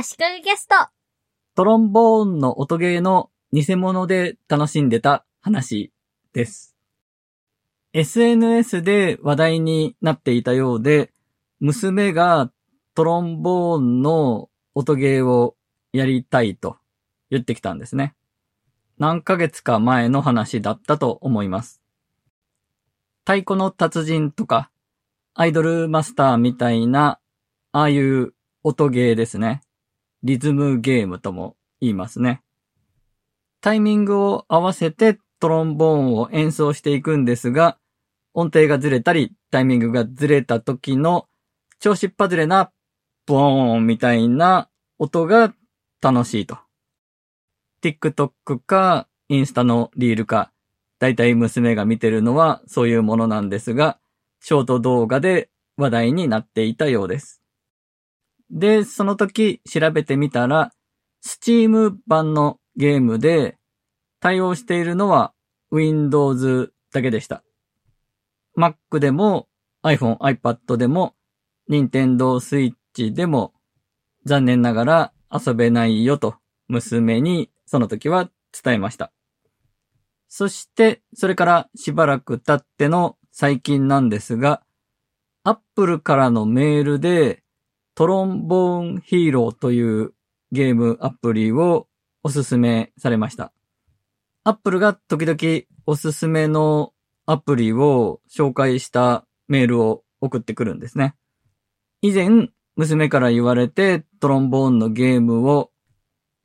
足利ゲスト。トロンボーンの音ゲーの偽物で楽しんでた話です。SNS で話題になっていたようで、娘がトロンボーンの音ゲーをやりたいと言ってきたんですね。何ヶ月か前の話だったと思います。太鼓の達人とか、アイドルマスターみたいな、ああいう音ゲーですね。リズムゲームとも言いますね。タイミングを合わせてトロンボーンを演奏していくんですが、音程がずれたり、タイミングがずれた時の調子っ外れなボーンみたいな音が楽しいと。TikTok かインスタのリールか、だいたい娘が見てるのはそういうものなんですが、ショート動画で話題になっていたようです。で、その時調べてみたら、Steam 版のゲームで対応しているのは Windows だけでした。Mac でも iPhone、iPad でも Nintendo Switch でも残念ながら遊べないよと娘にその時は伝えました。そして、それからしばらく経っての最近なんですが、Apple からのメールでトロンボーンヒーローというゲームアプリをおすすめされました。Apple が時々おすすめのアプリを紹介したメールを送ってくるんですね。以前、娘から言われてトロンボーンのゲームを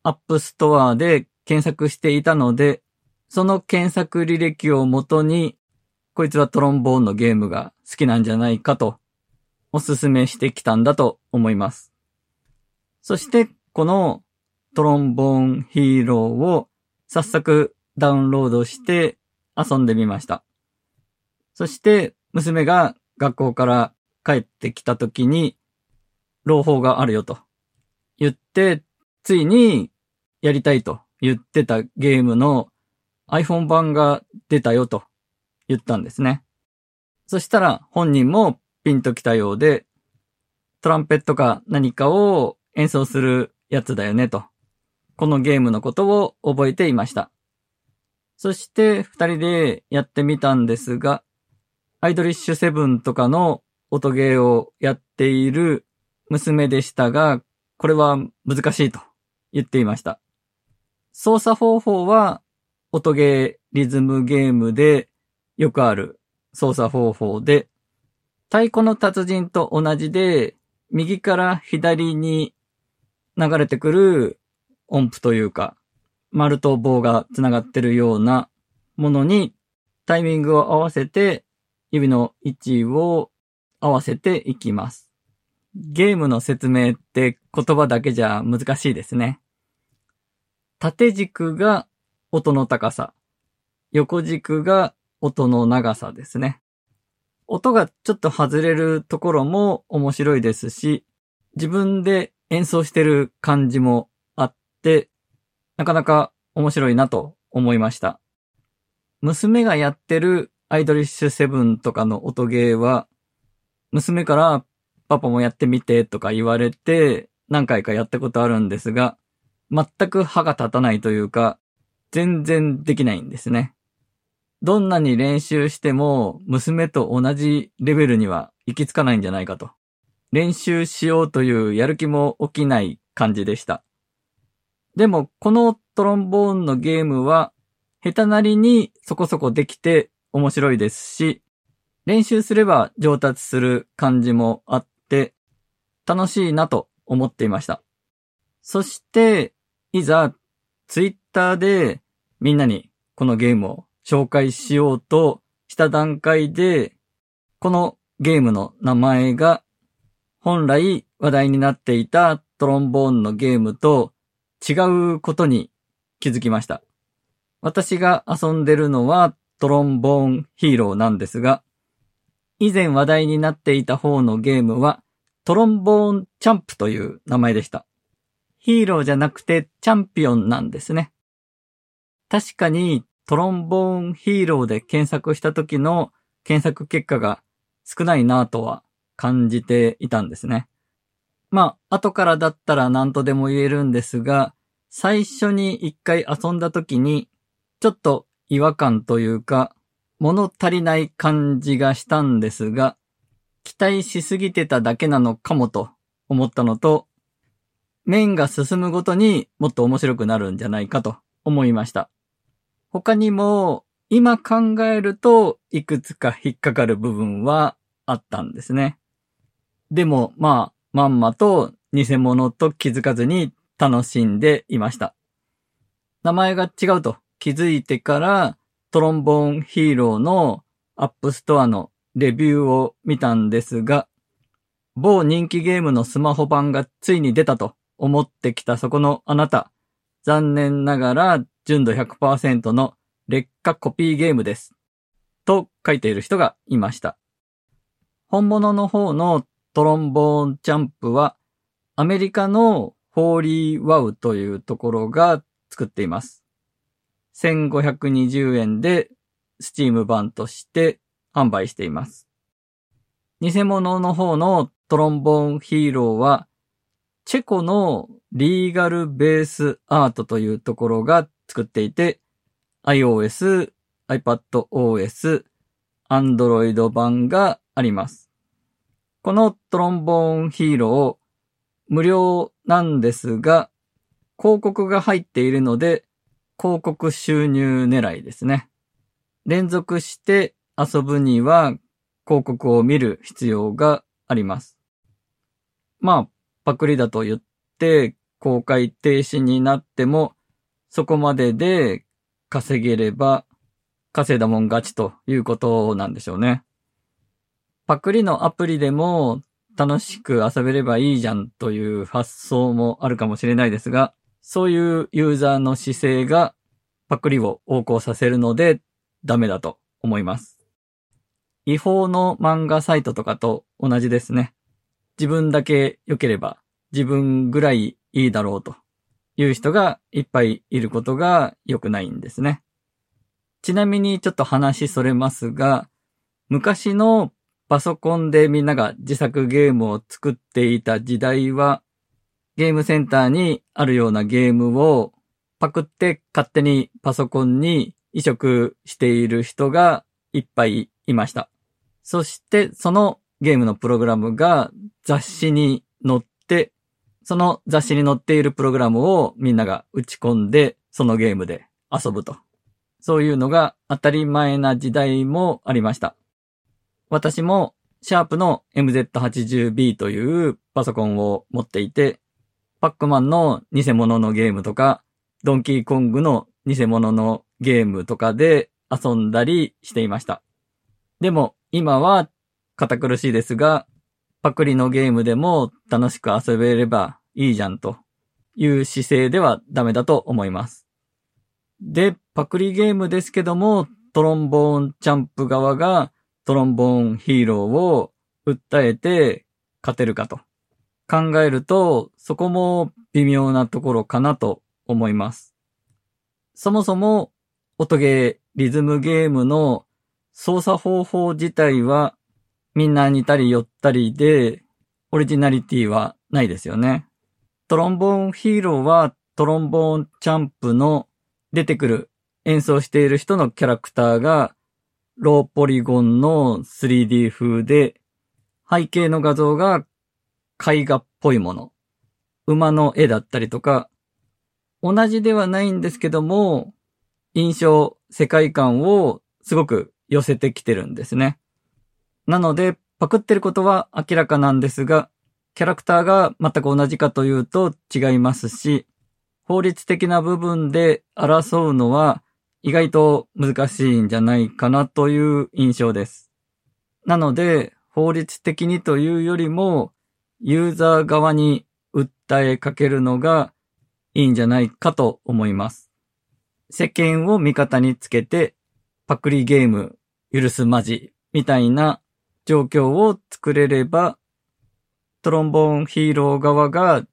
App Store で検索していたので、その検索履歴をもとに、こいつはトロンボーンのゲームが好きなんじゃないかとおすすめしてきたんだと思います。そして、このトロンボーンヒーローを早速ダウンロードして遊んでみました。そして、娘が学校から帰ってきた時に、朗報があるよと言って、ついにやりたいと言ってたゲームの iPhone 版が出たよと言ったんですね。そしたら本人もピンときたようで、トランペットか何かを演奏するやつだよねと。このゲームのことを覚えていました。そして二人でやってみたんですが、アイドリッシュセブンとかの音ゲーをやっている娘でしたが、これは難しいと言っていました。操作方法は音ゲー、リズムゲームでよくある操作方法で、太鼓の達人と同じで、右から左に流れてくる音符というか、丸と棒が繋がってるようなものにタイミングを合わせて指の位置を合わせていきます。ゲームの説明って言葉だけじゃ難しいですね。縦軸が音の高さ、横軸が音の長さですね。音がちょっと外れるところも面白いですし、自分で演奏してる感じもあって、なかなか面白いなと思いました。娘がやってるアイドリッシュセブンとかの音ゲーは、娘からパパもやってみてとか言われて何回かやったことあるんですが、全く歯が立たないというか、全然できないんですね。どんなに練習しても娘と同じレベルには行き着かないんじゃないかと。練習しようというやる気も起きない感じでした。でもこのトロンボーンのゲームは下手なりにそこそこできて面白いですし、練習すれば上達する感じもあって楽しいなと思っていました。そして、いざツイッターでみんなにこのゲームを紹介しようとした段階で、このゲームの名前が本来話題になっていたトロンボーンのゲームと違うことに気づきました。私が遊んでるのはトロンボーンヒーローなんですが、以前話題になっていた方のゲームはトロンボーンチャンプという名前でした。ヒーローじゃなくてチャンピオンなんですね。確かにトロンボーンヒーローで検索した時の検索結果が少ないなぁとは感じていたんですね。まあ、後からだったら何とでも言えるんですが、最初に一回遊んだ時に、ちょっと違和感というか、物足りない感じがしたんですが、期待しすぎてただけなのかもと思ったのと、面が進むごとにもっと面白くなるんじゃないかと思いました。他にも、今考えるといくつか引っかかる部分はあったんですね。でも、まあ、まんまと偽物と気づかずに楽しんでいました。名前が違うと気づいてから Trombone Hero の App Store のレビューを見たんですが、某人気ゲームのスマホ版がついに出たと思ってきたそこのあなた、残念ながら純度100%の劣化コピーゲームです。と書いている人がいました。本物の方のトロンボーンチャンプはアメリカのホーリーワウというところが作っています。1520円でスチーム版として販売しています。偽物の方のトロンボーンヒーローは、チェコのリーガルベースアートというところが作っていて、iOS、iPadOS、Android 版があります。このトロンボーンヒーロー、無料なんですが、広告が入っているので、広告収入狙いですね。連続して遊ぶには広告を見る必要があります。まあ、パクリだと言って公開停止になっても、そこまでで稼げれば稼いだもん勝ちということなんでしょうね。パクリのアプリでも楽しく遊べればいいじゃんという発想もあるかもしれないですが、そういうユーザーの姿勢がパクリを横行させるのでダメだと思います。違法の漫画サイトとかと同じですね。自分だけ良ければ自分ぐらいいいだろうという人がいっぱいいることが良くないんですね。ちなみにちょっと話それますが、昔のパソコンでみんなが自作ゲームを作っていた時代は、ゲームセンターにあるようなゲームをパクって勝手にパソコンに移植している人がいっぱいいました。そしてそのゲームのプログラムが雑誌に載って、その雑誌に載っているプログラムをみんなが打ち込んで、そのゲームで遊ぶと。そういうのが当たり前な時代もありました。私も、シャープの MZ80B というパソコンを持っていて、パックマンの偽物のゲームとか、ドンキーコングの偽物のゲームとかで遊んだりしていました。でも、今は堅苦しいですが、パクリのゲームでも楽しく遊べればいいじゃんという姿勢ではダメだと思います。で、パクリゲームですけども、トロンボーンチャンプ側がトロンボーンヒーローを訴えて勝てるかと考えると、そこも微妙なところかなと思います。そもそも音ゲー、リズムゲームの操作方法自体はみんな似たり寄ったりでオリジナリティはないですよね。トロンボーンヒーローはトロンボーンチャンプの出てくる演奏している人のキャラクターがローポリゴンの 3D 風で、背景の画像が絵画っぽいもの。馬の絵だったりとか、同じではないんですけども、印象、世界観をすごく寄せてきてるんですね。なので、パクってることは明らかなんですが、キャラクターが全く同じかというと違いますし、法律的な部分で争うのは意外と難しいんじゃないかなという印象です。なので、法律的にというよりも、ユーザー側に訴えかけるのがいいんじゃないかと思います。世間を味方につけて、パクリゲーム許すまじみたいな状況を作れれば、トロンボーンヒーロー側が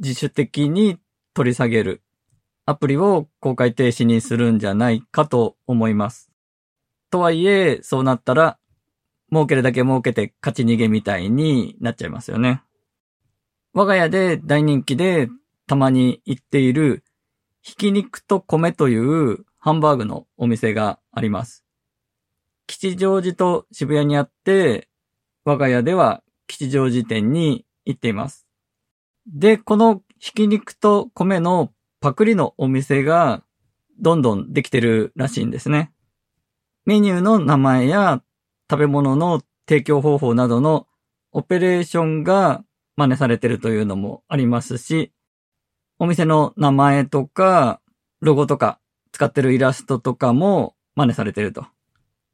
自主的に取り下げるアプリを公開停止にするんじゃないかと思います。とはいえ、そうなったら、儲けるだけ儲けて勝ち逃げみたいになっちゃいますよね。我が家で大人気でたまに行っている、ひき肉と米というハンバーグのお店があります。吉祥寺と渋谷にあって、我が家では吉祥寺店に行っています。で、このひき肉と米のパクリのお店がどんどんできてるらしいんですね。メニューの名前や食べ物の提供方法などのオペレーションが真似されてるというのもありますし、お店の名前とか、ロゴとか、使ってるイラストとかも真似されてると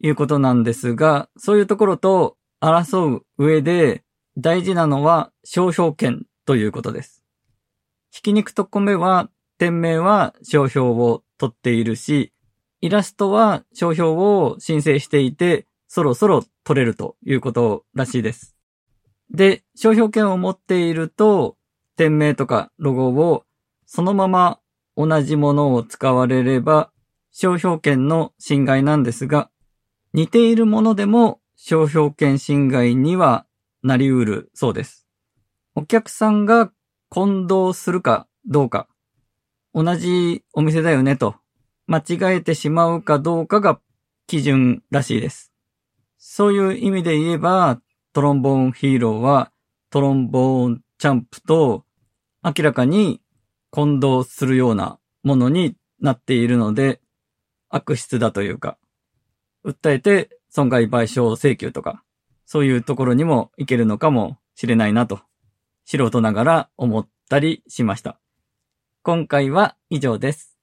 いうことなんですが、そういうところと争う上で大事なのは商標権ということです。ひき肉と米は、店名は商標を取っているし、イラストは商標を申請していて、そろそろ取れるということらしいです。で、商標権を持っていると、店名とかロゴをそのまま同じものを使われれば、商標権の侵害なんですが、似ているものでも商標権侵害にはなり得るそうです。お客さんが混同するかどうか、同じお店だよねと間違えてしまうかどうかが基準らしいです。そういう意味で言えば、トロンボーンヒーローはトロンボーンチャンプと明らかに混同するようなものになっているので、悪質だというか、訴えて損害賠償請求とか、そういうところにもいけるのかもしれないなと、素人ながら思ったりしました。今回は以上です。